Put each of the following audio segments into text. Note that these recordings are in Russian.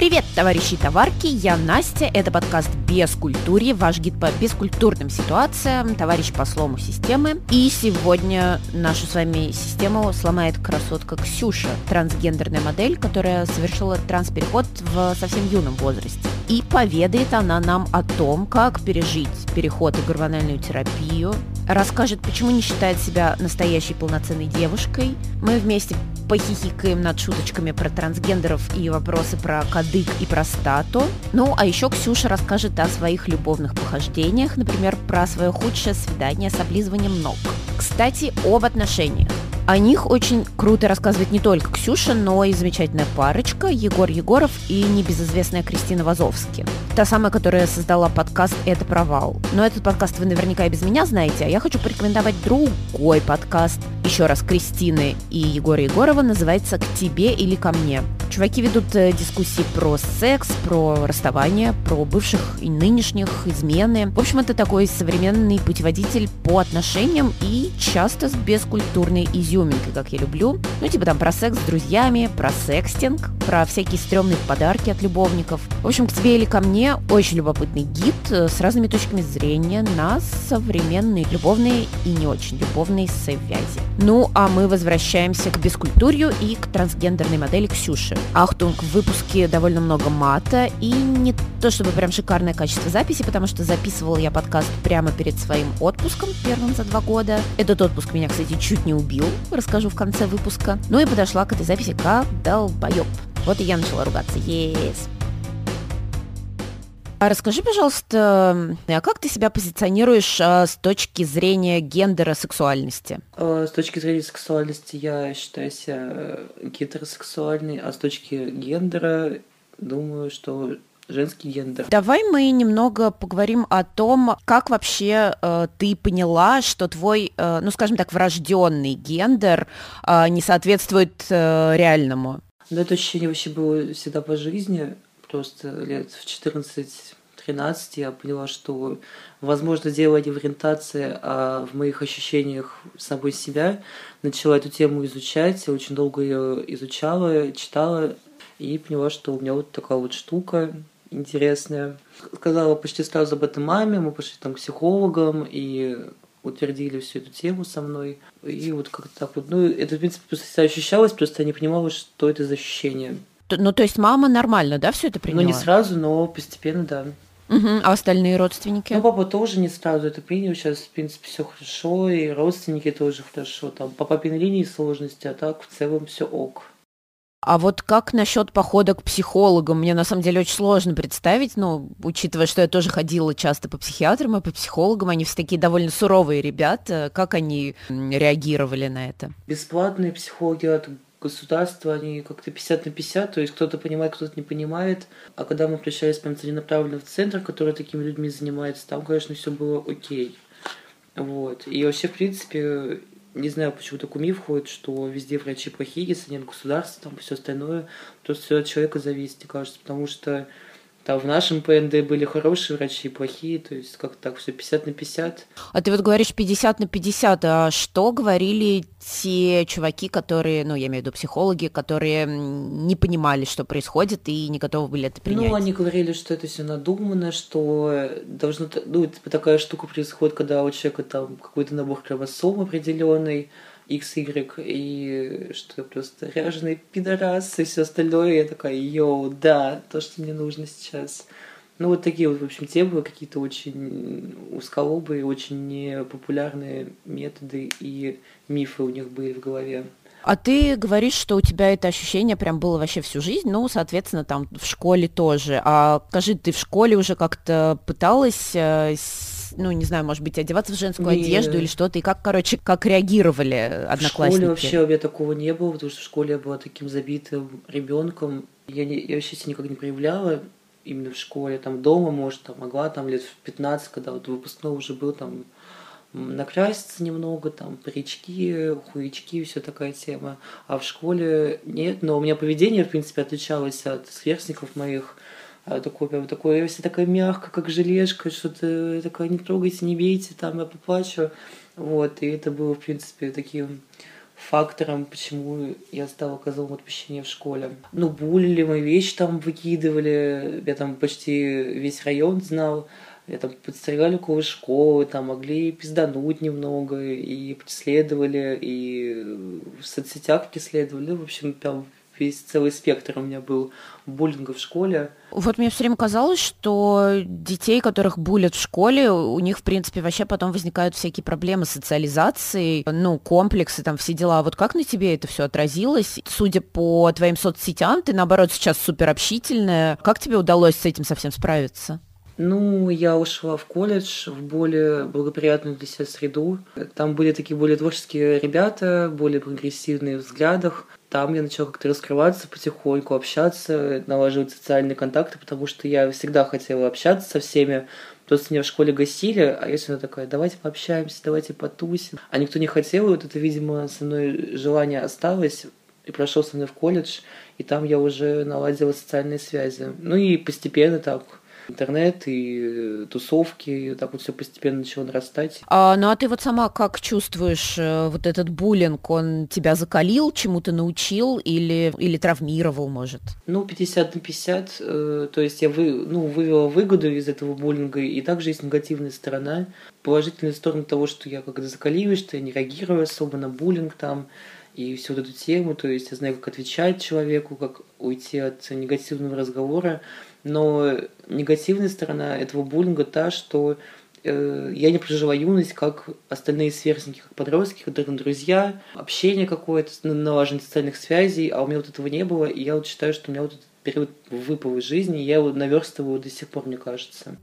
Привет, товарищи и товарки, я Настя, это подкаст «Без культуре», ваш гид по бескультурным ситуациям, товарищ по слому системы. И сегодня нашу с вами систему сломает красотка Ксюша, трансгендерная модель, которая совершила транспереход в совсем юном возрасте. И поведает она нам о том, как пережить переход и гормональную терапию, расскажет, почему не считает себя настоящей полноценной девушкой. Мы вместе похихикаем над шуточками про трансгендеров и вопросы про кадык и простату. Ну, а еще Ксюша расскажет о своих любовных похождениях, например, про свое худшее свидание с облизыванием ног. Кстати, об отношениях. О них очень круто рассказывает не только Ксюша, но и замечательная парочка Егор Егоров и небезызвестная Кристина Вазовски. Та самая, которая создала подкаст «Это провал». Но этот подкаст вы наверняка и без меня знаете, а я хочу порекомендовать другой подкаст. Еще раз, Кристины и Егора Егорова называется «К тебе или ко мне». Чуваки ведут э, дискуссии про секс, про расставание, про бывших и нынешних, измены. В общем, это такой современный путеводитель по отношениям и часто с бескультурной изюминкой, как я люблю. Ну, типа там про секс с друзьями, про секстинг, про всякие стрёмные подарки от любовников. В общем, к тебе или ко мне очень любопытный гид э, с разными точками зрения на современные любовные и не очень любовные связи. Ну, а мы возвращаемся к бескультурью и к трансгендерной модели Ксюши. Ахтунг, в выпуске довольно много мата и не то чтобы прям шикарное качество записи, потому что записывал я подкаст прямо перед своим отпуском, первым за два года. Этот отпуск меня, кстати, чуть не убил, расскажу в конце выпуска. Ну и подошла к этой записи как долбоеб. Вот и я начала ругаться. Yes. А расскажи, пожалуйста, а как ты себя позиционируешь а, с точки зрения гендера сексуальности? А, с точки зрения сексуальности я считаю себя э, гетеросексуальной, а с точки гендера думаю, что женский гендер. Давай мы немного поговорим о том, как вообще э, ты поняла, что твой, э, ну скажем так, врожденный гендер э, не соответствует э, реальному. Да, это ощущение вообще было всегда по жизни просто лет в 14-13 я поняла, что, возможно, дело не в ориентации, а в моих ощущениях самой себя. Начала эту тему изучать, очень долго ее изучала, читала, и поняла, что у меня вот такая вот штука интересная. Сказала почти сразу об этом маме, мы пошли там к психологам, и утвердили всю эту тему со мной. И вот как-то так вот, ну, это, в принципе, просто ощущалось, просто я не понимала, что это за ощущение. Ну, то есть мама нормально, да, все это приняла? Ну, не сразу, но постепенно, да. Угу. А остальные родственники? Ну, папа тоже не сразу это принял. Сейчас, в принципе, все хорошо, и родственники тоже хорошо. Там по папиной линии сложности, а так в целом все ок. А вот как насчет похода к психологам? Мне на самом деле очень сложно представить, ну, учитывая, что я тоже ходила часто по психиатрам и по психологам, они все такие довольно суровые ребята. Как они реагировали на это? Бесплатные психологи от государства, они как-то 50 на 50, то есть кто-то понимает, кто-то не понимает. А когда мы прощались прям целенаправленно в центр, который такими людьми занимается, там, конечно, все было окей. Вот. И вообще, в принципе, не знаю, почему такой миф ходит, что везде врачи плохие, если нет государства, там все остальное, то все от человека зависит, мне кажется, потому что там в нашем ПНД были хорошие врачи и плохие, то есть как так все 50 на 50. А ты вот говоришь 50 на 50, а что говорили те чуваки, которые, ну, я имею в виду психологи, которые не понимали, что происходит и не готовы были это принять? Ну, они говорили, что это все надумано, что должно, ну, типа такая штука происходит, когда у человека там какой-то набор хромосом определенный, XY, и что я просто ряженый пидорас и все остальное. Я такая, йоу, да, то, что мне нужно сейчас. Ну, вот такие вот, в общем, темы, какие-то очень узколобые, очень непопулярные методы и мифы у них были в голове. А ты говоришь, что у тебя это ощущение прям было вообще всю жизнь, ну, соответственно, там в школе тоже. А скажи, ты в школе уже как-то пыталась э, ну, не знаю, может быть, одеваться в женскую не... одежду или что-то, и как, короче, как реагировали одноклассники? В школе вообще у меня такого не было, потому что в школе я была таким забитым ребенком. Я, не, я вообще себя никак не проявляла именно в школе, там дома, может, там могла там лет в 15, когда вот выпускной уже был, там накраситься немного, там, парички, хуячки, все такая тема. А в школе нет, но у меня поведение, в принципе, отличалось от сверстников моих. А такой, прям такой, я вся такая мягкая, как желешка, что-то такая, не трогайте, не бейте, там, я поплачу. Вот, и это было, в принципе, таким фактором, почему я стала козлом отпущения в школе. Ну, булили, мы вещи там выкидывали, я там почти весь район знал, я там подстерегали около школы, там могли пиздануть немного, и преследовали, и в соцсетях преследовали. В общем, прям весь целый спектр у меня был буллинга в школе. Вот мне все время казалось, что детей, которых булят в школе, у них, в принципе, вообще потом возникают всякие проблемы с социализацией, ну, комплексы, там, все дела. Вот как на тебе это все отразилось? Судя по твоим соцсетям, ты, наоборот, сейчас супер общительная. Как тебе удалось с этим совсем справиться? Ну, я ушла в колледж, в более благоприятную для себя среду. Там были такие более творческие ребята, более прогрессивные в взглядах. Там я начала как-то раскрываться потихоньку, общаться, налаживать социальные контакты, потому что я всегда хотела общаться со всеми. Просто меня в школе гасили, а я всегда такая, давайте пообщаемся, давайте потусим. А никто не хотел, и вот это, видимо, со мной желание осталось, и прошел со мной в колледж, и там я уже наладила социальные связи. Ну и постепенно так интернет и э, тусовки, и так вот все постепенно начало нарастать. А, ну а ты вот сама как чувствуешь э, вот этот буллинг, он тебя закалил, чему-то научил или, или травмировал, может? Ну, 50 на 50, э, то есть я вы, ну, вывела выгоду из этого буллинга, и также есть негативная сторона. Положительная сторона того, что я когда закаливаюсь, что я не реагирую особо на буллинг там, и всю вот эту тему, то есть я знаю, как отвечать человеку, как уйти от негативного разговора. Но негативная сторона этого буллинга та, что э, я не прожила юность, как остальные сверстники, как подростки, которые друзья, общение какое-то, налаживание социальных связей, а у меня вот этого не было, и я вот считаю, что у меня вот этот период выпал из жизни, я его наверстываю до сих пор, мне кажется.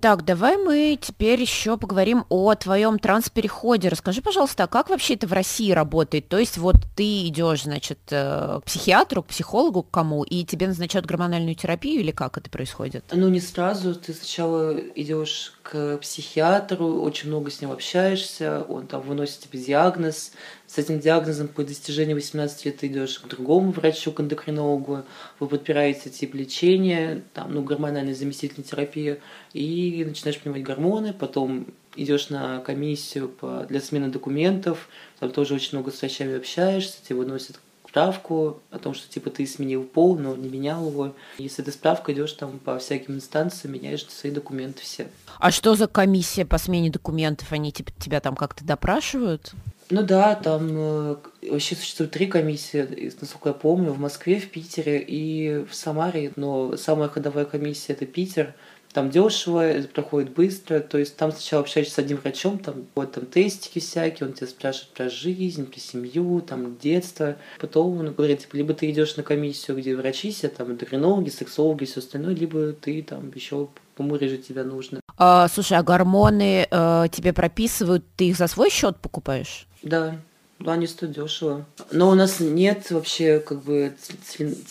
Так, давай мы теперь еще поговорим о твоем транспереходе. Расскажи, пожалуйста, а как вообще это в России работает? То есть вот ты идешь, значит, э, к психиатру, к психологу, к кому, и тебе назначают гормональную терапию или как это происходит? Ну, не сразу. Ты сначала идешь к психиатру, очень много с ним общаешься, он там выносит тебе диагноз. С этим диагнозом по достижении 18 лет ты идешь к другому врачу, к эндокринологу, вы подпираете тип лечения, там, ну, гормональная заместительная терапия, и начинаешь принимать гормоны, потом идешь на комиссию по, для смены документов, там тоже очень много с врачами общаешься, тебе выносят справку о том, что типа ты сменил пол, но не менял его. И с этой справкой идешь там по всяким инстанциям, меняешь свои документы все. А что за комиссия по смене документов? Они типа тебя там как-то допрашивают? Ну да, там э, вообще существует три комиссии, насколько я помню, в Москве, в Питере и в Самаре, но самая ходовая комиссия это Питер – там дешево, это проходит быстро, то есть там сначала общаешься с одним врачом, там вот там тестики всякие, он тебя спрашивает про жизнь, про семью, там детство, потом он говорит, типа, либо ты идешь на комиссию, где врачи сидят, там эндокринологи, сексологи, все остальное, либо ты там еще помурежить тебя нужно. А, слушай, а гормоны э, тебе прописывают, ты их за свой счет покупаешь? Да, да, они стоят дешево. Но у нас нет вообще как бы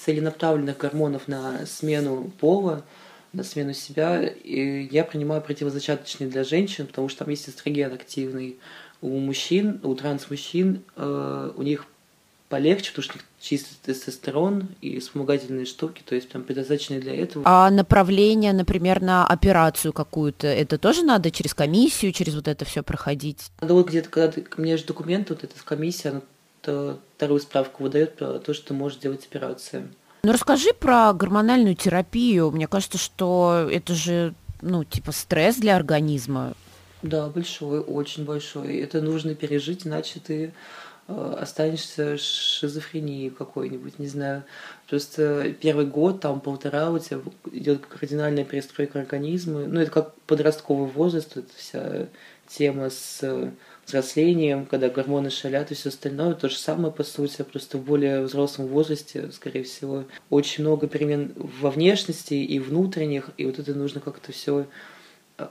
целенаправленных гормонов на смену пола на смену себя. И я принимаю противозачаточные для женщин, потому что там есть эстроген активный. У мужчин, у транс-мужчин, э, у них полегче, потому что у них чистый тестостерон и вспомогательные штуки, то есть прям предназначенные для этого. А направление, например, на операцию какую-то, это тоже надо через комиссию, через вот это все проходить? Надо вот где-то, когда ты, мне же документ, вот эта комиссия, она вторую справку выдает про то, что ты можешь делать операцию. Ну расскажи про гормональную терапию. Мне кажется, что это же, ну, типа стресс для организма. Да, большой, очень большой. Это нужно пережить, иначе ты э, останешься шизофренией какой-нибудь, не знаю. Просто первый год, там полтора, у тебя идет кардинальная перестройка организма. Ну, это как подростковый возраст, это вся тема с взрослением, когда гормоны шалят и все остальное, то же самое, по сути, просто в более взрослом возрасте, скорее всего, очень много перемен во внешности и внутренних, и вот это нужно как-то все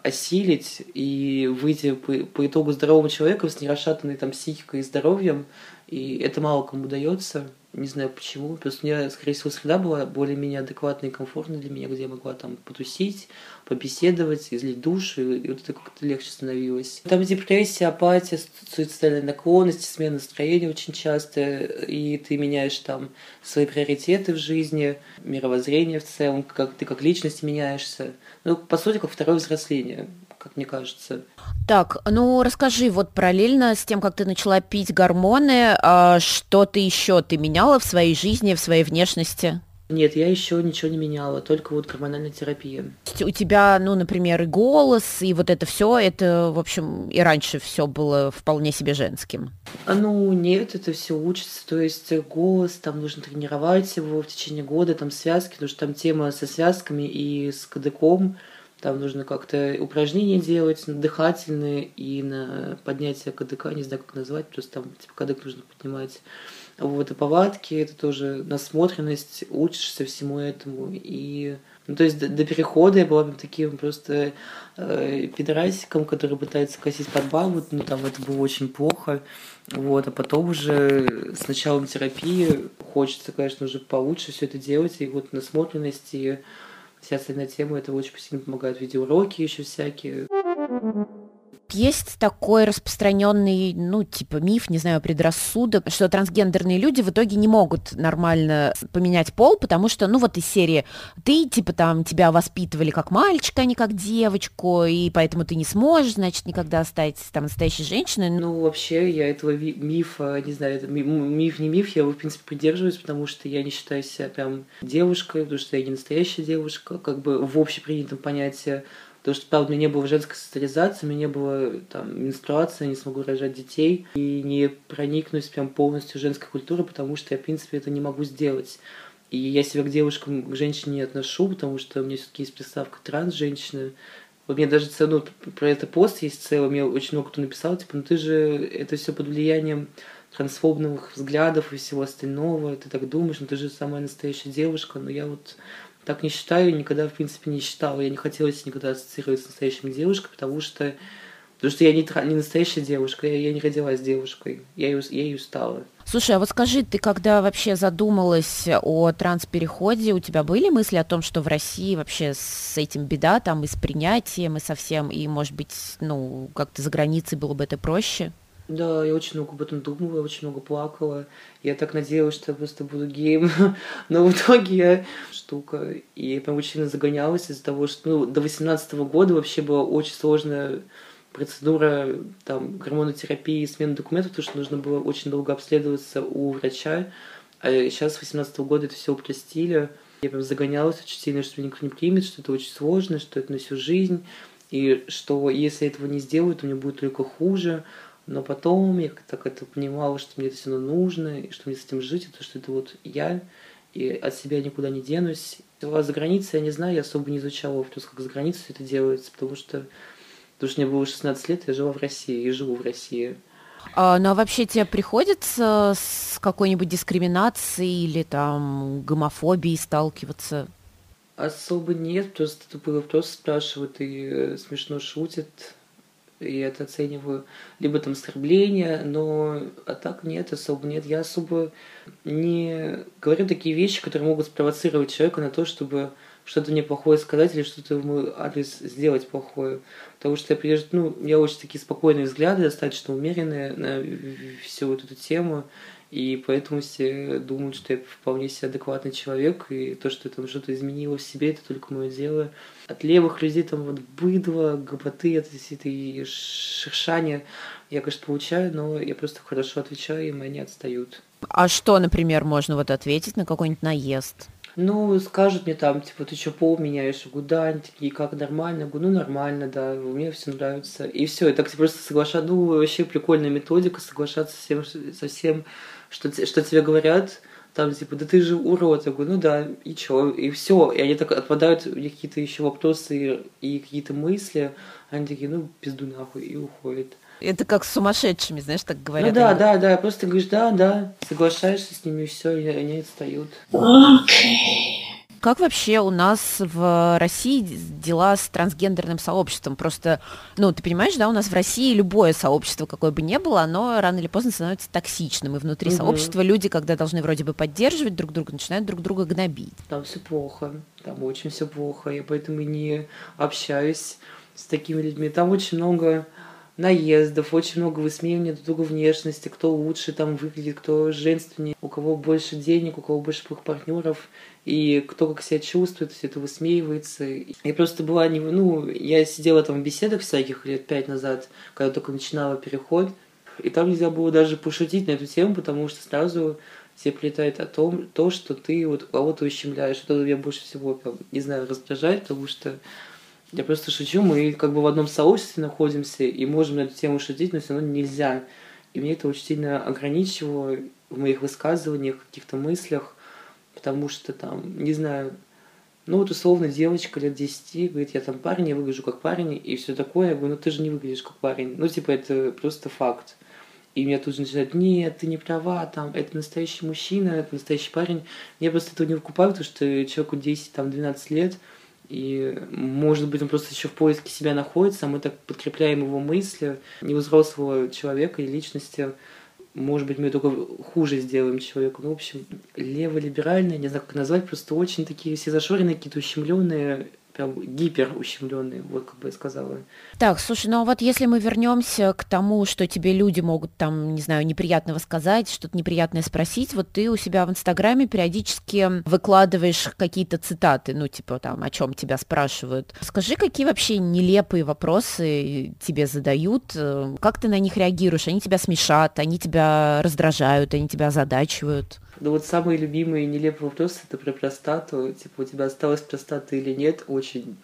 осилить и выйти по, по итогу здорового человека с нерасшатанной там психикой и здоровьем, и это мало кому удается. Не знаю почему. Просто у меня, скорее всего, среда была более-менее адекватная и комфортная для меня, где я могла там потусить, побеседовать, излить душу, и вот это как-то легче становилось. Там депрессия, апатия, суицидальная наклонность, смена настроения очень часто, и ты меняешь там свои приоритеты в жизни, мировоззрение в целом, как ты как личность меняешься. Ну, по сути, как второе взросление как мне кажется. Так, ну расскажи, вот параллельно с тем, как ты начала пить гормоны, а что ты еще ты меняла в своей жизни, в своей внешности? Нет, я еще ничего не меняла, только вот гормональная терапия. У тебя, ну, например, и голос, и вот это все, это, в общем, и раньше все было вполне себе женским. А ну нет, это все учится. То есть голос, там нужно тренировать его в течение года, там связки, потому что там тема со связками и с кадыком. Там нужно как-то упражнения делать, дыхательные и на поднятие КДК, не знаю, как назвать, просто там типа кадык нужно поднимать. Вот, и повадки, это тоже насмотренность, учишься всему этому. И, ну, то есть до, до перехода я была бы таким просто э, пидорасиком, который пытается косить под бабу, ну, там это было очень плохо. Вот, а потом уже с началом терапии хочется, конечно, уже получше все это делать, и вот насмотренность и вся остальная тема, это очень сильно помогает. Видеоуроки еще всякие. Есть такой распространенный, ну, типа миф, не знаю, предрассудок, что трансгендерные люди в итоге не могут нормально поменять пол, потому что, ну, вот из серии ты, типа, там, тебя воспитывали как мальчика, а не как девочку, и поэтому ты не сможешь, значит, никогда стать там настоящей женщиной. Ну, вообще, я этого мифа, не знаю, это миф, не миф, я его, в принципе, придерживаюсь, потому что я не считаю себя прям девушкой, потому что я не настоящая девушка, как бы в общепринятом понятии Потому что, правда, у меня не было женской социализации, у меня не было там, менструации, я не смогу рожать детей и не проникнусь прям полностью женской культуру, потому что я, в принципе, это не могу сделать. И я себя к девушкам, к женщине не отношу, потому что у меня все-таки есть приставка транс-женщины. Вот мне даже ну, про это пост есть целый, мне очень много кто написал, типа, ну ты же это все под влиянием трансфобных взглядов и всего остального, ты так думаешь, ну ты же самая настоящая девушка, но я вот так не считаю, никогда, в принципе, не считала. Я не хотела никогда ассоциировать с настоящей девушкой, потому что, потому что я не, не настоящая девушка, я, я не родилась девушкой, я ее, я ее стала. Слушай, а вот скажи, ты когда вообще задумалась о транспереходе, у тебя были мысли о том, что в России вообще с этим беда, там и с принятием, и совсем, и, может быть, ну, как-то за границей было бы это проще? Да, я очень много об этом думала, очень много плакала. Я так надеялась, что я просто буду геем. Но в итоге я штука. И я прям очень загонялась из-за того, что ну, до 18 года вообще была очень сложная процедура там, гормонотерапии и смены документов, потому что нужно было очень долго обследоваться у врача. А сейчас с 18 года это все упростили. Я прям загонялась очень сильно, что меня никто не примет, что это очень сложно, что это на всю жизнь. И что если этого не сделают, то мне будет только хуже. Но потом я так это понимала, что мне это все равно нужно, и что мне с этим жить, и то, что это вот я, и от себя никуда не денусь. А за границей, я не знаю, я особо не изучала вопрос, как за границей это делается, потому что, потому что мне было 16 лет, я жила в России и живу в России. А, ну а вообще тебе приходится с какой-нибудь дискриминацией или там гомофобией сталкиваться? Особо нет, просто тупой вопрос спрашивают и э, смешно шутят и это оцениваю либо там оскорбление, но а так нет, особо нет. Я особо не говорю такие вещи, которые могут спровоцировать человека на то, чтобы что-то мне плохое сказать или что-то мой адрес сделать плохое. Потому что я придержу, ну, я очень такие спокойные взгляды, достаточно умеренные на всю вот эту тему. И поэтому все думают, что я вполне себе адекватный человек, и то, что я там что-то изменила в себе, это только мое дело. От левых людей там вот быдло, гопоты, это, это и шершание я, конечно, получаю, но я просто хорошо отвечаю, и они отстают. А что, например, можно вот ответить на какой-нибудь наезд? Ну, скажут мне там, типа, ты что, пол меняешь? Я говорю, да, они такие, как нормально? Я говорю, ну, нормально, да, мне все нравится. И все, и так просто соглашаться, ну, вообще прикольная методика, соглашаться со всем, со всем что, что тебе говорят, там, типа, да ты же урод. Я говорю, ну да, и чё, и все. И они так отпадают, у них какие-то еще вопросы и, и какие-то мысли, они такие, ну, пизду нахуй, и уходят. Это как с сумасшедшими, знаешь, так говорят. Ну да, они... да, да, просто говоришь, да, да, соглашаешься с ними, и все, и они отстают. Okay. Как вообще у нас в России дела с трансгендерным сообществом? Просто, ну, ты понимаешь, да, у нас в России любое сообщество, какое бы ни было, оно рано или поздно становится токсичным. И внутри угу. сообщества люди, когда должны вроде бы поддерживать друг друга, начинают друг друга гнобить. Там все плохо, там очень все плохо. Я поэтому и не общаюсь с такими людьми. Там очень много наездов, очень много высмеивания друг друга внешности, кто лучше там выглядит, кто женственнее, у кого больше денег, у кого больше партнеров, и кто как себя чувствует, все это высмеивается. Я просто была не... Ну, я сидела там в беседах всяких лет пять назад, когда только начинала переход, и там нельзя было даже пошутить на эту тему, потому что сразу тебе прилетает о том, то, что ты вот кого-то ущемляешь. Это меня больше всего, прям, не знаю, раздражает, потому что я просто шучу, мы как бы в одном сообществе находимся и можем на эту тему шутить, но все равно нельзя. И мне это очень сильно ограничивало в моих высказываниях, каких-то мыслях, потому что там, не знаю, ну вот условно девочка лет 10 говорит, я там парень, я выгляжу как парень, и все такое. Я говорю, ну ты же не выглядишь как парень. Ну типа это просто факт. И меня тут же начинают, нет, ты не права, там, это настоящий мужчина, это настоящий парень. Я просто этого не выкупаю, потому что человеку 10, там, 12 лет, и, может быть, он просто еще в поиске себя находится, а мы так подкрепляем его мысли, не у взрослого человека и личности. Может быть, мы только хуже сделаем человеку. Ну, в общем, леволиберальные, не знаю, как назвать, просто очень такие все зашоренные, какие-то ущемленные прям гипер ущемленные, вот как бы я сказала. Так, слушай, ну а вот если мы вернемся к тому, что тебе люди могут там, не знаю, неприятного сказать, что-то неприятное спросить, вот ты у себя в Инстаграме периодически выкладываешь какие-то цитаты, ну типа там, о чем тебя спрашивают. Скажи, какие вообще нелепые вопросы тебе задают, как ты на них реагируешь? Они тебя смешат, они тебя раздражают, они тебя озадачивают? Да вот самый любимый и нелепый вопрос это про простату. Типа, у тебя осталась простата или нет? Очень,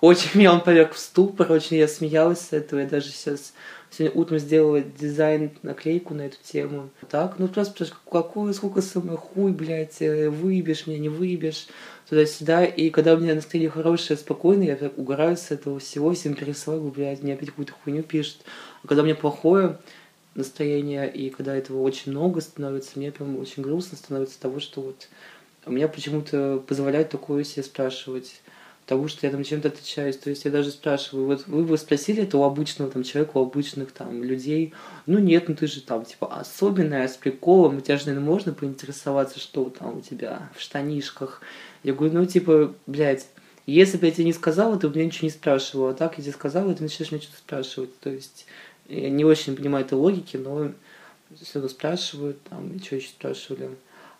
очень меня он поверг в ступор, очень я смеялась с этого. Я даже сейчас сегодня утром сделала дизайн, наклейку на эту тему. Так, ну просто какой, сколько самый хуй, блядь, э, выебешь меня, не выебешь, туда-сюда. И когда у меня настроение хорошее, спокойное, я так угораю с этого всего, всем пересылаю, блядь, мне опять какую-то хуйню пишет. А когда у меня плохое, настроение, и когда этого очень много становится, мне прям очень грустно становится того, что вот меня почему-то позволяют такое себе спрашивать, того, что я там чем-то отличаюсь. То есть я даже спрашиваю, вот вы бы спросили это у обычного там человека, у обычных там людей, ну нет, ну ты же там типа особенная, с приколом, у тебя же, наверное, можно поинтересоваться, что там у тебя в штанишках. Я говорю, ну типа, блядь, если бы я тебе не сказала, ты бы меня ничего не спрашивала. А так я тебе сказала, ты начинаешь меня что-то спрашивать. То есть я не очень понимаю этой логики, но все равно спрашивают, там, и что еще спрашивали.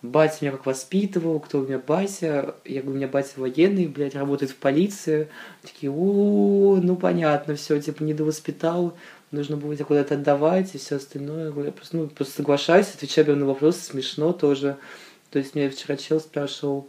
Батя меня как воспитывал, кто у меня батя. Я говорю, у меня батя военный, блядь, работает в полиции. Такие, о, ну понятно, все, типа, недовоспитал, нужно будет куда-то отдавать и все остальное. Я говорю, просто, ну, просто соглашаюсь, отвечаю прям на вопросы, смешно тоже. То есть меня вчера чел спрашивал,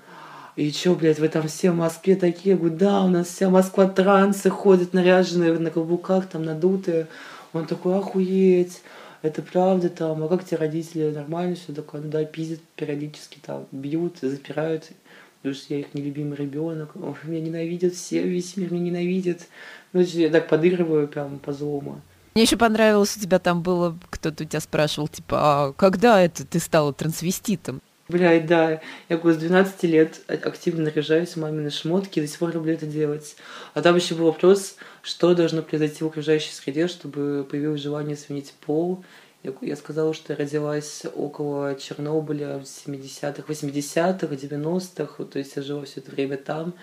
и чё, блядь, вы там все в Москве такие? Я говорю, да, у нас вся Москва трансы ходят наряженные на каблуках, там надутые. Он такой, охуеть, это правда там, а как тебе родители, нормально все такое, ну да, пиздят периодически там, бьют, запирают, потому что я их нелюбимый ребенок, меня ненавидят все, весь мир меня ненавидит. Ну, я так подыгрываю прям по злому. Мне еще понравилось, у тебя там было, кто-то у тебя спрашивал, типа, а когда это ты стала трансвеститом? Блядь, да. Я говорю, с 12 лет активно наряжаюсь в мамины шмотки, до сих пор люблю это делать. А там еще был вопрос, что должно произойти в окружающей среде, чтобы появилось желание сменить пол. Я, я сказала, что я родилась около Чернобыля в 70-х, 80-х, 90-х. То есть я жила все это время там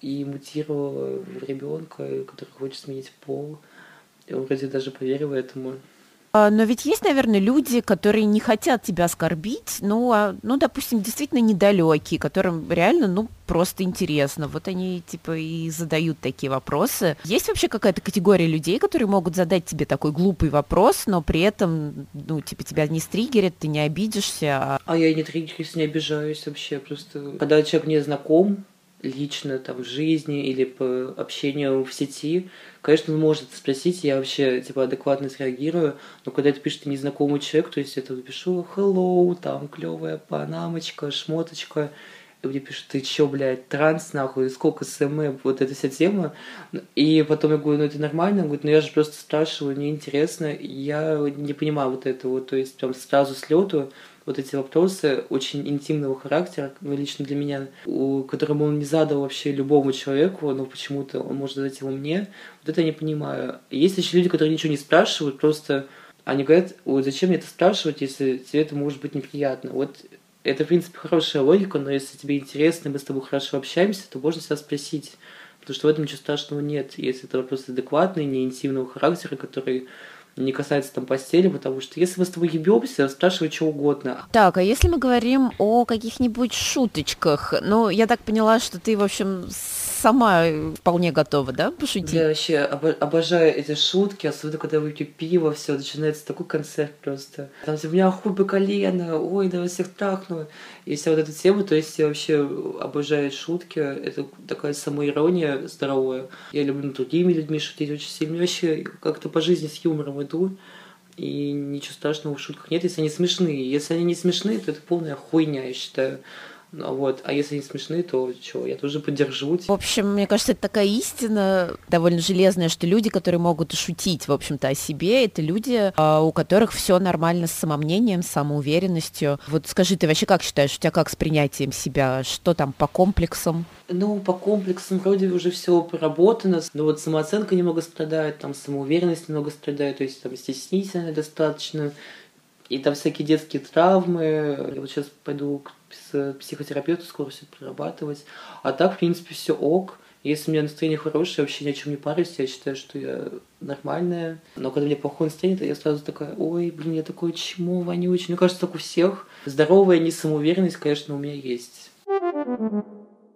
и мутировала в ребенка, который хочет сменить пол. Я вроде даже поверила этому. А, но ведь есть, наверное, люди, которые не хотят тебя оскорбить, ну, а, ну, допустим, действительно недалекие, которым реально, ну, просто интересно. Вот они, типа, и задают такие вопросы. Есть вообще какая-то категория людей, которые могут задать тебе такой глупый вопрос, но при этом, ну, типа, тебя не стригерят, ты не обидишься. А, а я не триггерюсь, не обижаюсь вообще. Просто, когда человек не знаком, лично там в жизни или по общению в сети, конечно, он может спросить, я вообще типа адекватно среагирую, но когда это пишет незнакомый человек, то есть я тут пишу hello, там клевая панамочка, шмоточка, и мне пишут, ты чё, блядь, транс, нахуй, сколько СМ, вот эта вся тема. И потом я говорю, ну это нормально, он говорит, ну я же просто спрашиваю, мне интересно, я не понимаю вот этого, то есть прям сразу с лету вот эти вопросы очень интимного характера, ну, лично для меня, у, которому он не задал вообще любому человеку, но почему-то он может задать его мне, вот это я не понимаю. Есть еще люди, которые ничего не спрашивают, просто они говорят, ой, зачем мне это спрашивать, если тебе это может быть неприятно. Вот это, в принципе, хорошая логика, но если тебе интересно, и мы с тобой хорошо общаемся, то можно себя спросить. Потому что в этом ничего страшного нет. Если это вопрос адекватный, не интимного характера, который не касается там постели, потому что если мы с тобой ебемся, спрашивай что угодно. Так, а если мы говорим о каких-нибудь шуточках, ну, я так поняла, что ты, в общем, сама вполне готова, да, пошутить? Я вообще обожаю эти шутки, особенно когда выпью пиво, все начинается такой концерт просто. Там у меня хуй по колено, ой, да всех трахну. И вся вот эта тема, то есть я вообще обожаю шутки, это такая самоирония здоровая. Я люблю другими людьми шутить очень сильно. Я вообще как-то по жизни с юмором иду. И ничего страшного в шутках нет, если они смешные. Если они не смешные, то это полная хуйня, я считаю. Ну, вот. А если не смешные, то что, я тоже поддержу. В общем, мне кажется, это такая истина довольно железная, что люди, которые могут шутить, в общем-то, о себе, это люди, а, у которых все нормально с самомнением, самоуверенностью. Вот скажи, ты вообще как считаешь, у тебя как с принятием себя? Что там по комплексам? Ну, по комплексам вроде уже все проработано, но вот самооценка немного страдает, там самоуверенность немного страдает, то есть там стеснительно достаточно, и там всякие детские травмы. Я вот сейчас пойду к психотерапевту скоро все прорабатывать. А так, в принципе, все ок. Если у меня настроение хорошее, я вообще ни о чем не парюсь, я считаю, что я нормальная. Но когда у меня плохое настроение, то я сразу такая, ой, блин, я такое чмо вонючее. Мне кажется, так у всех. Здоровая несамоуверенность, конечно, у меня есть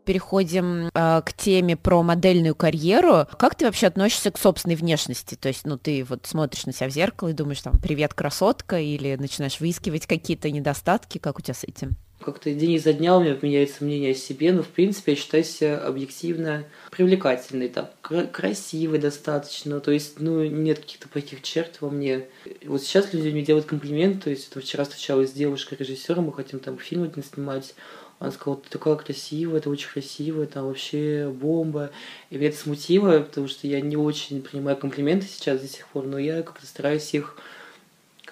переходим э, к теме про модельную карьеру. Как ты вообще относишься к собственной внешности? То есть, ну, ты вот смотришь на себя в зеркало и думаешь, там, привет, красотка, или начинаешь выискивать какие-то недостатки, как у тебя с этим? Как-то день изо дня у меня меняется мнение о себя, но, в принципе, я считаю себя объективно привлекательной, там, красивой достаточно, то есть, ну, нет каких-то плохих черт во мне. Вот сейчас люди мне делают комплимент, то есть, это вчера встречалась с девушкой-режиссером, мы хотим там фильм один снимать, она сказала, ты такая красивая, ты очень красивая, там вообще бомба. И меня это смутило, потому что я не очень принимаю комплименты сейчас до сих пор, но я как-то стараюсь их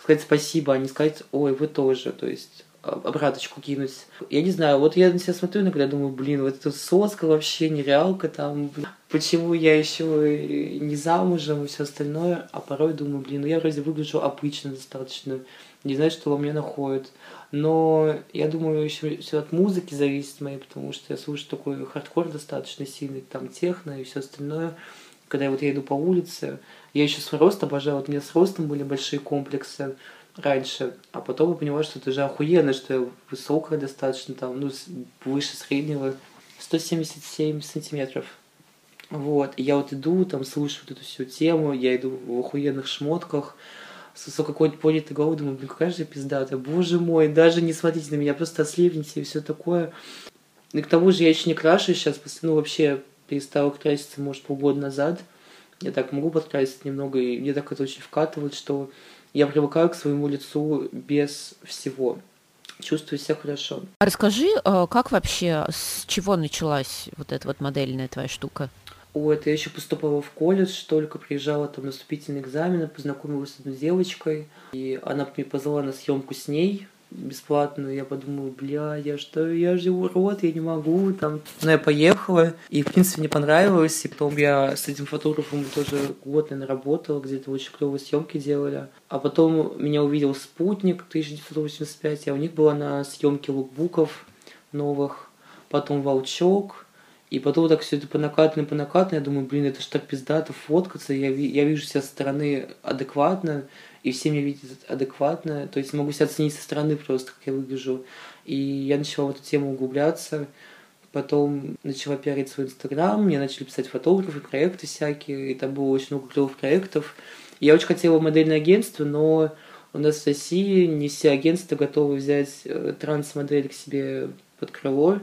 сказать спасибо, а не сказать, ой, вы тоже. То есть обраточку кинуть. Я не знаю, вот я на себя смотрю иногда, думаю, блин, вот эта соска вообще нереалка там, почему я еще не замужем и все остальное, а порой думаю, блин, ну я вроде выгляжу обычно достаточно, не знаю, что во мне находит. Но я думаю, еще все от музыки зависит моей, потому что я слушаю такой хардкор достаточно сильный, там техно и все остальное. Когда вот я иду по улице, я еще с рост обожаю, вот у меня с ростом были большие комплексы раньше, а потом я понимаю, что это же охуенно, что я высокая достаточно, там, ну, выше среднего, 177 сантиметров. Вот, и я вот иду, там, слушаю вот эту всю тему, я иду в охуенных шмотках, с высокой поднятой головой, думаю, блин, какая же пиздатая, боже мой, даже не смотрите на меня, просто ослепните и все такое. И к тому же я еще не крашу сейчас, ну, вообще перестала краситься, может, полгода назад. Я так могу подкрасить немного, и мне так это очень вкатывает, что я привыкаю к своему лицу без всего. Чувствую себя хорошо. А расскажи, э, как вообще, с чего началась вот эта вот модельная твоя штука? Вот, я еще поступала в колледж, только приезжала там на вступительные экзамены, познакомилась с одной девочкой, и она мне позвала на съемку с ней бесплатную. Я подумала, бля, я что, я же урод, я не могу, там. Но я поехала, и, в принципе, мне понравилось, и потом я с этим фотографом тоже год, наверное, работала, где-то очень клевые съемки делали. А потом меня увидел спутник 1985, я у них была на съемке лукбуков новых, потом волчок, и потом вот так все это по накатной, по я думаю, блин, это ж так пиздато фоткаться, я, я вижу себя со стороны адекватно, и все меня видят адекватно, то есть могу себя оценить со стороны просто, как я выгляжу. И я начала в эту тему углубляться, потом начала пиарить свой инстаграм, мне начали писать фотографы, проекты всякие, и там было очень много клевых проектов. Я очень хотела модельное агентство, но у нас в России не все агентства готовы взять э, транс-модель к себе под крыло.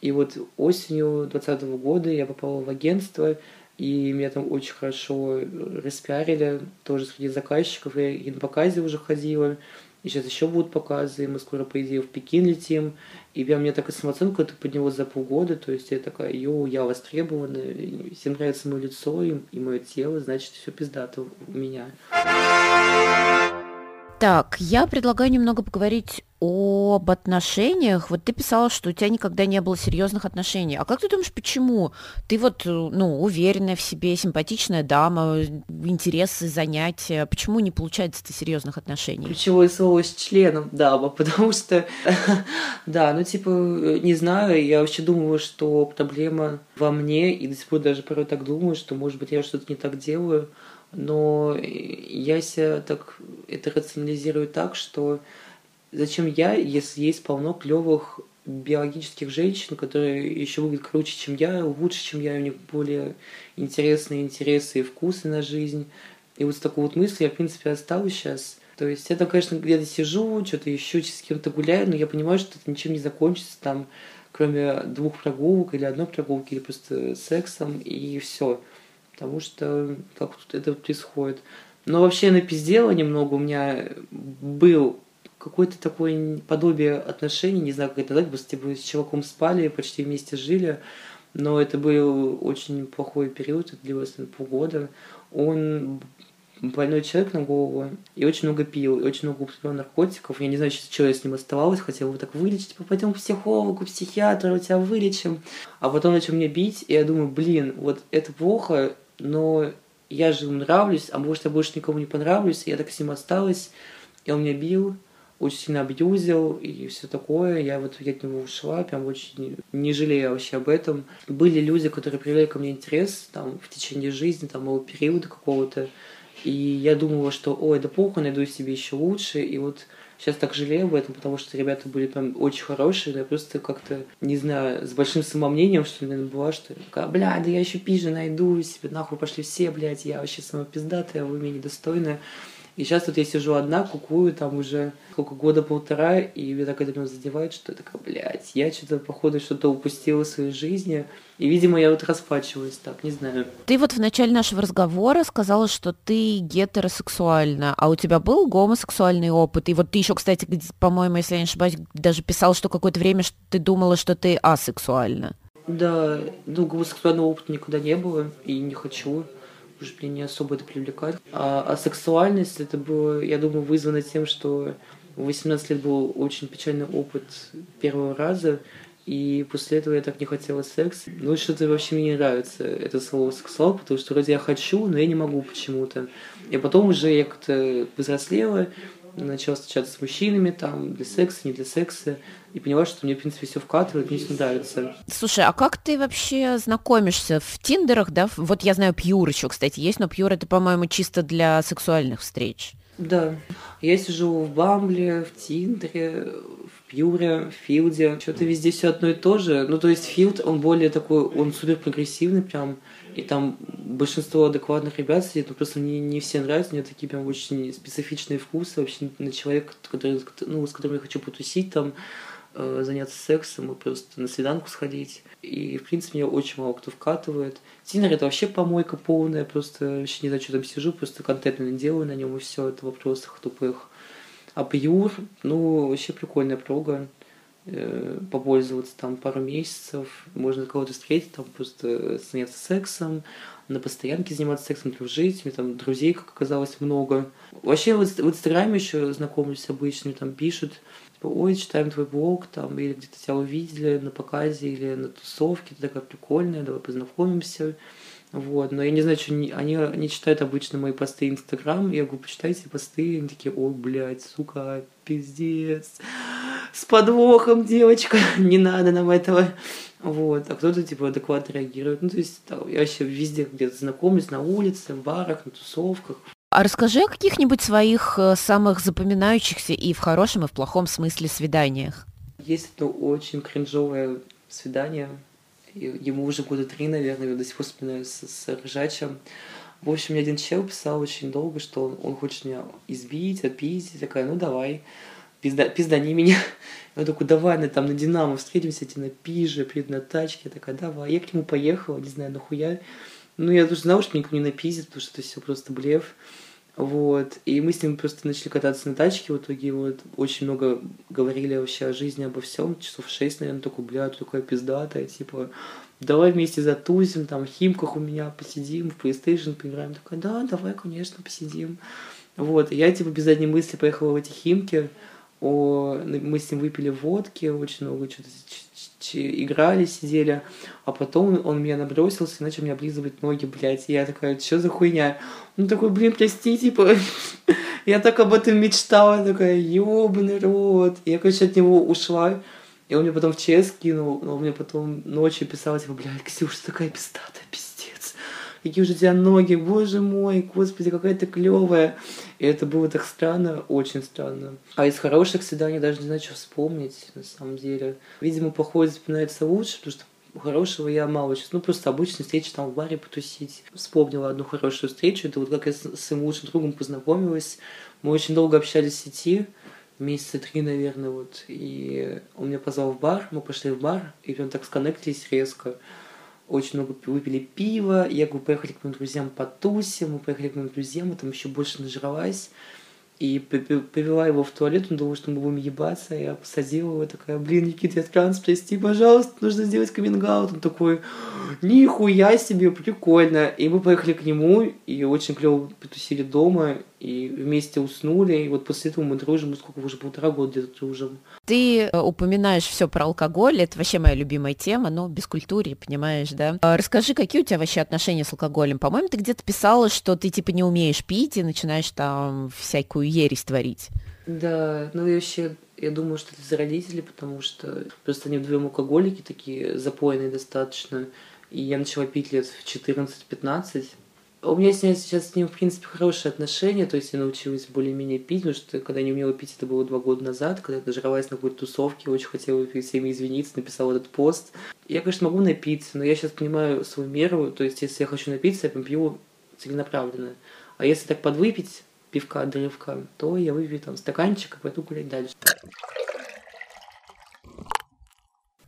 И вот осенью 2020 года я попала в агентство, и меня там очень хорошо распиарили, тоже среди заказчиков. Я и на показе уже ходила, и сейчас еще будут показы, и мы скоро, по идее, в Пекин летим. И прям мне такая самооценка это поднялась за полгода, то есть я такая, йоу, я востребована, всем нравится мое лицо и, и мое тело, значит, все пиздато у меня. Так, я предлагаю немного поговорить об отношениях. Вот ты писала, что у тебя никогда не было серьезных отношений. А как ты думаешь, почему? Ты вот, ну, уверенная в себе, симпатичная дама, интересы, занятия. Почему не получается ты серьезных отношений? Ключевое слово с членом дама, потому что, да, ну, типа, не знаю, я вообще думала, что проблема во мне, и до сих пор даже порой так думаю, что, может быть, я что-то не так делаю, Но я себя так это рационализирую так, что зачем я, если есть полно клевых биологических женщин, которые еще выглядят круче, чем я, лучше, чем я, у них более интересные интересы и вкусы на жизнь. И вот с такой вот мыслью я, в принципе, осталась сейчас. То есть я там, конечно, где-то сижу, что-то ищу, с кем-то гуляю, но я понимаю, что это ничем не закончится там, кроме двух прогулок или одной прогулки, или просто сексом, и все. Потому что как тут это происходит. Но вообще напиздела немного, у меня был какое-то такое подобие отношений, не знаю, как это назвать, просто типа, с чуваком спали, почти вместе жили, но это был очень плохой период, это длилось полгода. Он больной человек на голову и очень много пил, и очень много употреблял наркотиков. Я не знаю, что я с ним оставалось, хотел его так вылечить, пойдем к психологу, психиатру, тебя вылечим. А потом начал меня бить, и я думаю, блин, вот это плохо, но я же ему нравлюсь, а может, я больше никому не понравлюсь, и я так с ним осталась, и он меня бил, очень сильно абьюзил и все такое. Я в итоге от него ушла, прям очень не жалею вообще об этом. Были люди, которые проявляли ко мне интерес там в течение жизни, там, моего периода какого-то. И я думала, что, ой, да похуй, найду себе еще лучше. И вот сейчас так жалею об этом, потому что ребята были прям очень хорошие. Я просто как-то, не знаю, с большим самомнением, что ли, наверное, что я бля, да я еще пизже найду себе, нахуй пошли все, блядь, я вообще сама пиздатая, вы меня недостойная. И сейчас вот я сижу одна, кукую там уже сколько года полтора, и меня так это меня задевает, что я такая, блядь, я что-то, походу, что-то упустила в своей жизни. И, видимо, я вот расплачиваюсь так, не знаю. Ты вот в начале нашего разговора сказала, что ты гетеросексуальна, а у тебя был гомосексуальный опыт. И вот ты еще, кстати, по-моему, если я не ошибаюсь, даже писал, что какое-то время ты думала, что ты асексуальна. Да, ну, гомосексуального опыта никуда не было, и не хочу уже меня не особо это привлекает. А, а сексуальность, это было, я думаю, вызвано тем, что в 18 лет был очень печальный опыт первого раза, и после этого я так не хотела секс. Ну, что-то вообще мне не нравится это слово сексуал, потому что вроде я хочу, но я не могу почему-то. И потом уже я как-то взрослела, начала встречаться с мужчинами, там, для секса, не для секса, и поняла, что мне, в принципе, все вкатывает, мне все нравится. Слушай, а как ты вообще знакомишься в Тиндерах, да? Вот я знаю Пьюр еще, кстати, есть, но Пьюр это, по-моему, чисто для сексуальных встреч. Да. Я сижу в Бамбле, в Тиндере, в Пьюре, в Филде. Что-то везде все одно и то же. Ну, то есть Филд, он более такой, он супер прогрессивный прям. И там большинство адекватных ребят сидит, но просто мне не все нравятся, у меня такие прям очень специфичные вкусы вообще на человека, который, ну, с которым я хочу потусить, там, э, заняться сексом и просто на свиданку сходить. И, в принципе, меня очень мало кто вкатывает. Тинер это вообще помойка полная, просто вообще не знаю, что там сижу, просто контент делаю на нем и все, это вопросах тупых. А Пьюр, ну, вообще прикольная прога. Э, попользоваться там пару месяцев, можно кого-то встретить, там просто заняться сексом, на постоянке заниматься сексом, дружить, мне там друзей, как оказалось, много. Вообще в Инстаграме еще знакомлюсь обычно, там пишут, типа, ой, читаем твой блог, там, или где-то тебя увидели на показе, или на тусовке, ты такая прикольная, давай познакомимся. Вот, но я не знаю, что они, они, они читают обычно мои посты Инстаграм, я говорю, почитайте посты, они такие, ой, блядь, сука, пиздец, с подвохом, девочка, не надо нам этого. Вот, а кто-то, типа, адекватно реагирует. Ну, то есть, да, я вообще везде где-то знакомлюсь, на улице, в барах, на тусовках. А расскажи о каких-нибудь своих э, самых запоминающихся и в хорошем, и в плохом смысле свиданиях. Есть одно очень кринжовое свидание, ему уже года три, наверное, я до сих пор вспоминаю с, с ржачем. В общем, мне один чел писал очень долго, что он, он хочет меня избить, отпить. Я такая, ну давай, пизда, пиздани меня. Я такой, давай, на, там на Динамо встретимся, тебе на пиже, приеду на тачке. Я такая, давай. Я к нему поехала, не знаю, нахуя. Ну, я тоже знала, что никто не напиздит, потому что это все просто блеф. Вот. И мы с ним просто начали кататься на тачке. В итоге вот очень много говорили вообще о жизни, обо всем. Часов шесть, наверное, такой, бля, такая пиздатая, типа, давай вместе затусим, там, в Химках у меня посидим, в PlayStation поиграем. Такая, да, давай, конечно, посидим. Вот, и я, типа, без задней мысли поехала в эти Химки, о, мы с ним выпили водки, очень много что-то играли, сидели, а потом он меня набросился и начал мне облизывать ноги, блядь. И я такая, что за хуйня? Он такой, блин, прости, типа, я так об этом мечтала, такая, ёбаный рот. И я, короче, от него ушла, и он мне потом в ЧС кинул, но он мне потом ночью писал, типа, блядь, Ксюша, такая пиздатая, пиздец. Какие же у тебя ноги, боже мой, господи, какая ты клевая. И это было так странно, очень странно. А из хороших свиданий даже не знаю, что вспомнить, на самом деле. Видимо, походит вспоминается лучше, потому что хорошего я мало сейчас. Ну, просто обычная встреча там в баре потусить. Вспомнила одну хорошую встречу. Это вот как я с своим лучшим другом познакомилась. Мы очень долго общались в сети месяца три, наверное, вот. И он меня позвал в бар, мы пошли в бар, и прям так сконнектились резко. Очень много выпили пива, я говорю, поехали к моим друзьям по тусе, мы поехали к моим друзьям, мы там еще больше нажралась. И повела его в туалет, он думал, что мы будем ебаться. Я посадила его, такая, блин, Никита, я транс, прости, пожалуйста, нужно сделать каминг -аут. Он такой, нихуя себе, прикольно. И мы поехали к нему, и очень клево потусили дома, и вместе уснули. И вот после этого мы дружим, сколько уже полтора года где-то дружим. Ты э, упоминаешь все про алкоголь, это вообще моя любимая тема, но без культуры, понимаешь, да? А расскажи, какие у тебя вообще отношения с алкоголем? По-моему, ты где-то писала, что ты типа не умеешь пить и начинаешь там всякую ересь творить. Да, ну и вообще, я думаю, что это из-за родителей, потому что просто они вдвоем алкоголики такие, запойные достаточно. И я начала пить лет в 14-15. У меня с ним сейчас с ним, в принципе, хорошие отношения, то есть я научилась более-менее пить, потому что когда не умела пить, это было два года назад, когда я дожралась на какой-то тусовке, очень хотела перед всеми извиниться, написала этот пост. Я, конечно, могу напиться, но я сейчас понимаю свою меру, то есть если я хочу напиться, я пью целенаправленно. А если так подвыпить, пивка, древка, то я выпью там стаканчик и пойду гулять дальше.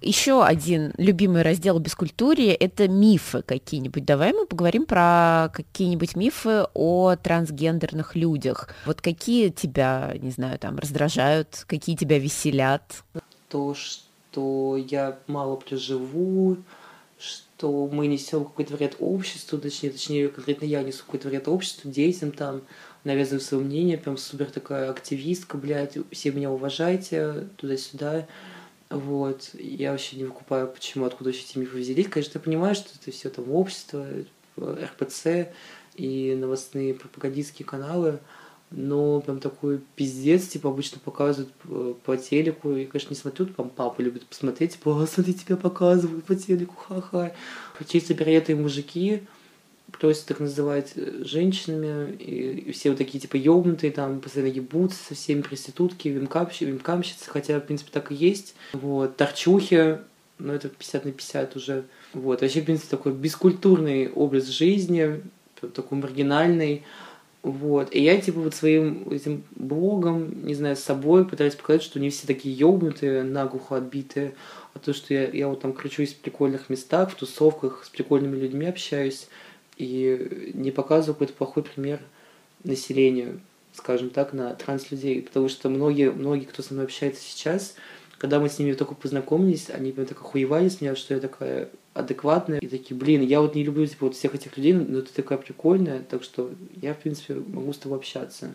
Еще один любимый раздел бескультурии – это мифы какие-нибудь. Давай мы поговорим про какие-нибудь мифы о трансгендерных людях. Вот какие тебя, не знаю, там раздражают, какие тебя веселят? То, что я мало проживу, что мы несем какой-то вред обществу, точнее, точнее, конкретно я несу какой-то вред обществу, детям там, навязываю свое мнение, прям супер такая активистка, блядь, все меня уважайте, туда-сюда. Вот. Я вообще не выкупаю, почему, откуда вообще эти мифы взялись. Конечно, я понимаю, что это все там общество, РПЦ и новостные пропагандистские каналы, но прям такой пиздец, типа, обычно показывают э, по телеку. Я, конечно, не смотрю, там папа любит посмотреть, типа, смотри, тебя показывают по телеку, ха-ха. Чисто переодетые мужики, просят так называть э, женщинами, и все вот такие типа ёбнутые, там постоянно ебутся со всеми проститутки, вимкамщицы, вимкамщицы, хотя, в принципе, так и есть. Вот, торчухи, но это 50 на 50 уже. Вот, вообще, в принципе, такой бескультурный образ жизни, такой маргинальный. Вот. И я, типа, вот своим этим блогом, не знаю, с собой пытаюсь показать, что не все такие ёбнутые, наглухо отбитые, а то, что я, я вот там кручусь в прикольных местах, в тусовках, с прикольными людьми общаюсь, и не показываю какой-то плохой пример населению, скажем так, на транслюдей, потому что многие, многие, кто со мной общается сейчас, когда мы с ними только познакомились, они прям так охуевали с меня, что я такая адекватная, и такие, блин, я вот не люблю типа вот всех этих людей, но ты такая прикольная, так что я, в принципе, могу с тобой общаться.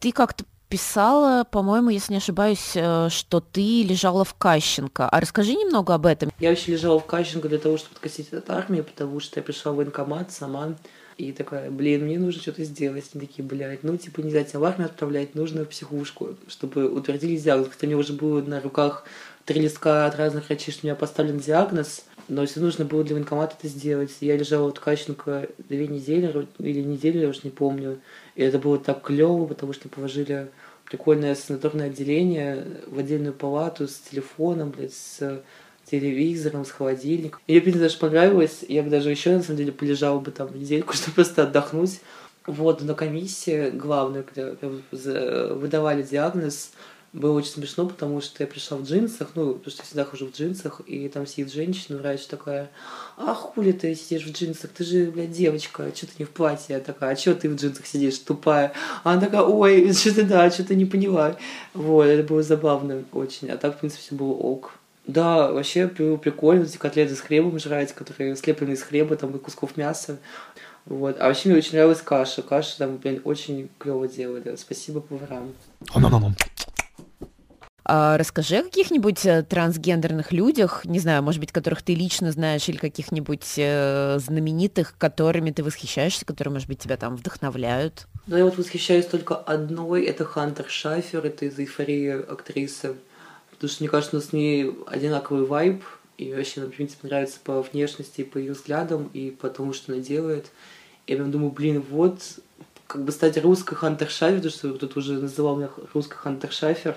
Ты как-то писала, по-моему, если не ошибаюсь, э, что ты лежала в Кащенко. А расскажи немного об этом. Я вообще лежала в Кащенко для того, чтобы откосить от армии, потому что я пришла в военкомат сама, и такая, блин, мне нужно что-то сделать. Они такие, блядь, ну, типа, нельзя тебя в армию отправлять, нужно в психушку, чтобы утвердили диагноз. Хотя мне уже было на руках три листка от разных врачей, что у меня поставлен диагноз, но все нужно было для военкомата это сделать. Я лежала в Ткаченко две недели или неделю, я уже не помню. И это было так клево, потому что положили прикольное санаторное отделение в отдельную палату с телефоном, блядь, с телевизором, с холодильником. Мне, в даже понравилось. Я бы даже еще, на самом деле, полежала бы там недельку, чтобы просто отдохнуть. Вот, на комиссии главное, когда выдавали диагноз, было очень смешно, потому что я пришла в джинсах, ну, потому что я всегда хожу в джинсах, и там сидит женщина, врач такая, а хули ты сидишь в джинсах, ты же, блядь, девочка, что ты не в платье? Я такая, а что ты в джинсах сидишь, тупая? А она такая, ой, что-то да, что-то не поняла. Вот, это было забавно очень, а так, в принципе, все было ок. Да, вообще прикольно, эти котлеты с хлебом жрать, которые слеплены из хлеба, там, и кусков мяса. Вот. А вообще мне очень нравилась каша. Каша там, блин, очень клево делали. Спасибо поварам. А расскажи о каких-нибудь э, трансгендерных людях, не знаю, может быть, которых ты лично знаешь, или каких-нибудь э, знаменитых, которыми ты восхищаешься, которые, может быть, тебя там вдохновляют. Ну, я вот восхищаюсь только одной, это Хантер Шафер, это из «Эйфории» актриса, потому что, мне кажется, у нас с ней одинаковый вайб, И вообще, она, в принципе, нравится по внешности, по ее взглядам и по тому, что она делает. Я прям думаю, блин, вот как бы стать русской Хантер Шафер, потому что кто-то уже называл меня русской Хантер Шафер.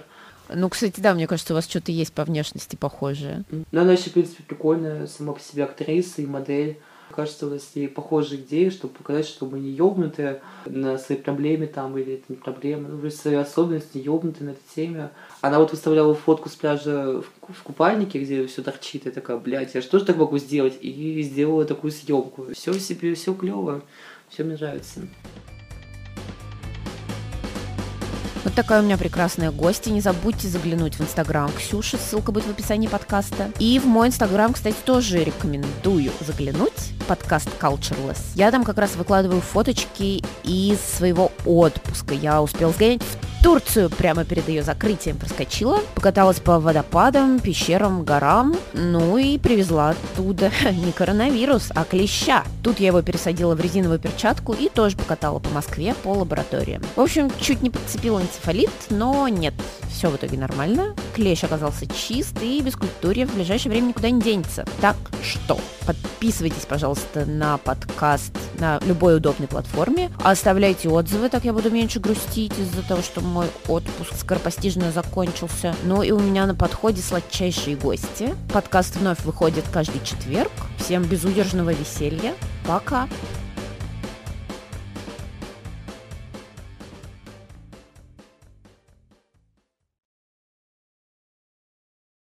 Ну, кстати, да, мне кажется, у вас что-то есть по внешности похожее. Ну, она еще, в принципе, прикольная сама по себе актриса и модель. Кажется, у нас есть похожие идеи, чтобы показать, что мы не ёбнутые на своей проблеме там, или это не проблема, ну, свои особенности, не ёбнутые на этой теме. Она вот выставляла фотку с пляжа в, в купальнике, где все торчит, и такая, блядь, я же так могу сделать? И сделала такую съемку. Все себе, все клево, все мне нравится. Вот такая у меня прекрасная гостья. Не забудьте заглянуть в инстаграм Ксюши, ссылка будет в описании подкаста. И в мой инстаграм, кстати, тоже рекомендую заглянуть. Подкаст Cultureless. Я там как раз выкладываю фоточки из своего отпуска. Я успела сгонять в Турцию прямо перед ее закрытием проскочила, покаталась по водопадам, пещерам, горам, ну и привезла оттуда не коронавирус, а клеща. Тут я его пересадила в резиновую перчатку и тоже покатала по Москве по лабораториям. В общем, чуть не подцепила энцефалит, но нет, все в итоге нормально. Клещ оказался чист и без культуры в ближайшее время никуда не денется. Так что подписывайтесь, пожалуйста, на подкаст на любой удобной платформе. Оставляйте отзывы, так я буду меньше грустить из-за того, что мой отпуск скоропостижно закончился. Ну и у меня на подходе сладчайшие гости. Подкаст вновь выходит каждый четверг. Всем безудержного веселья. Пока!